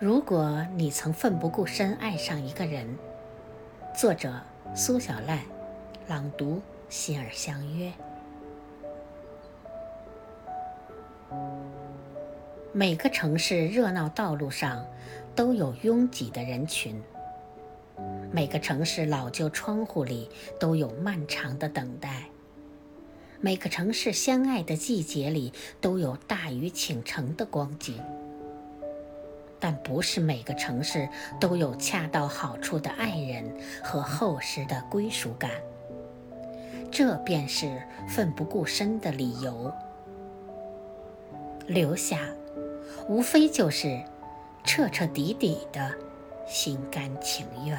如果你曾奋不顾身爱上一个人，作者苏小赖，朗读心儿相约。每个城市热闹道路上都有拥挤的人群，每个城市老旧窗户里都有漫长的等待，每个城市相爱的季节里都有大雨倾城的光景。但不是每个城市都有恰到好处的爱人和厚实的归属感，这便是奋不顾身的理由。留下，无非就是彻彻底底的心甘情愿。